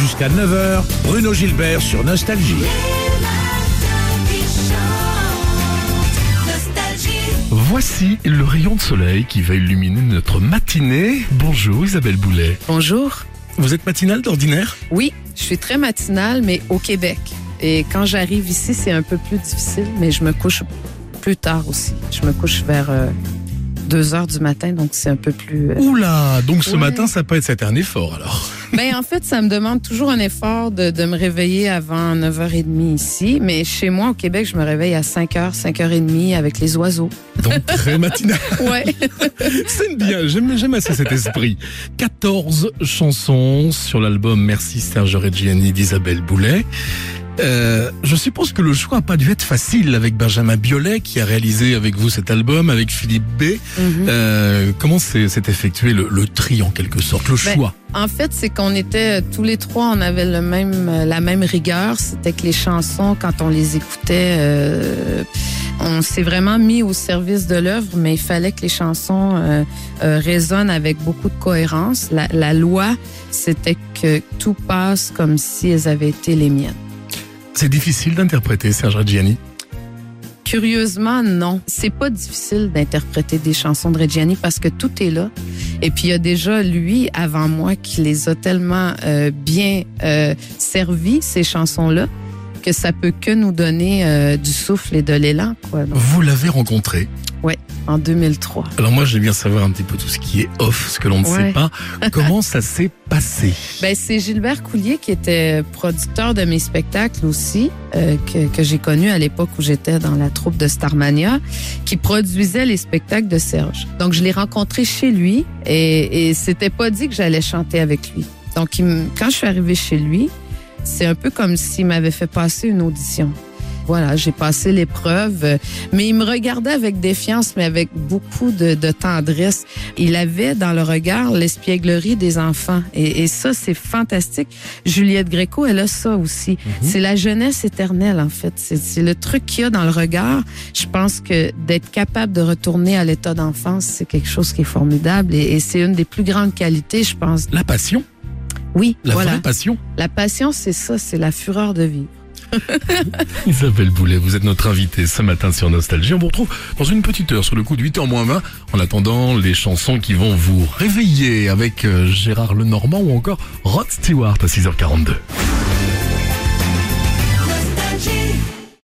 Jusqu'à 9h, Bruno Gilbert sur Nostalgie. Voici le rayon de soleil qui va illuminer notre matinée. Bonjour Isabelle Boulet. Bonjour. Vous êtes matinale d'ordinaire? Oui, je suis très matinale, mais au Québec. Et quand j'arrive ici, c'est un peu plus difficile, mais je me couche plus tard aussi. Je me couche vers 2 heures du matin, donc c'est un peu plus... euh, Oula, donc ce Ouais. matin ça peut être un effort alors. Ben, en fait, ça me demande toujours un effort de, de me réveiller avant 9h30 ici. Mais chez moi, au Québec, je me réveille à 5h, 5h30 avec les oiseaux. Donc très matinale. Ouais. C'est bien, j'aime j'aime assez cet esprit. 14 chansons sur l'album Merci Serge Reggiani d'Isabelle Boulet. Euh, je suppose que le choix n'a pas dû être facile avec Benjamin Biolay qui a réalisé avec vous cet album, avec Philippe B. Mhm. Euh, comment s'est effectué le, le tri en quelque sorte, le Ben, choix? En fait, c'est qu'on était euh, tous les trois, on avait le même, la même rigueur. C'était que les chansons, quand on les écoutait, euh, on s'est vraiment mis au service de l'œuvre, mais il fallait que les chansons résonnent avec beaucoup de cohérence. La, la loi, c'était que tout passe comme si elles avaient été les miennes. C'est difficile d'interpréter Serge Reggiani. Curieusement, non. C'est pas difficile d'interpréter des chansons de Reggiani parce que tout est là. Et puis il y a déjà lui avant moi qui les a tellement euh, bien euh, servi ces chansons-là que ça peut que nous donner euh, du souffle et de l'élan quoi. Donc, Vous l'avez rencontré? en 2003. Alors moi, j'aime bien savoir un petit peu tout ce qui est off, ce que l'on ne sait pas. Comment ça s'est passé? Ben c'est Gilbert Coulier qui était producteur de mes spectacles aussi euh, que, que j'ai connu à l'époque où j'étais dans la troupe de Starmania qui produisait les spectacles de Serge. Donc je l'ai rencontré chez lui et, et c'était pas dit que j'allais chanter avec lui. Donc il quand je suis arrivée chez lui, c'est un peu comme s'il m'avait fait passer une audition. Voilà, j'ai passé l'épreuve, euh, mais il me regardait avec défiance, mais avec beaucoup de, de tendresse. Il avait dans le regard l'espièglerie des enfants, et, et ça, c'est fantastique. Juliette Gréco, elle a ça aussi. C'est la jeunesse éternelle, en fait. C'est c'est le truc qu'il y a dans le regard. Je pense que d'être capable de retourner à l'état d'enfance, c'est quelque chose qui est formidable, et, et c'est une des plus grandes qualités, je pense. La passion, Oui, la voilà. vraie passion. La passion, c'est ça, c'est la fureur de vivre. Isabelle Boulet, vous êtes notre invitée ce matin sur Nostalgie. On vous retrouve dans une petite heure sur le coup de 8h moins 20. En attendant, les chansons qui vont vous réveiller avec euh, Gérard Lenormand ou encore Rod Stewart à 6h42.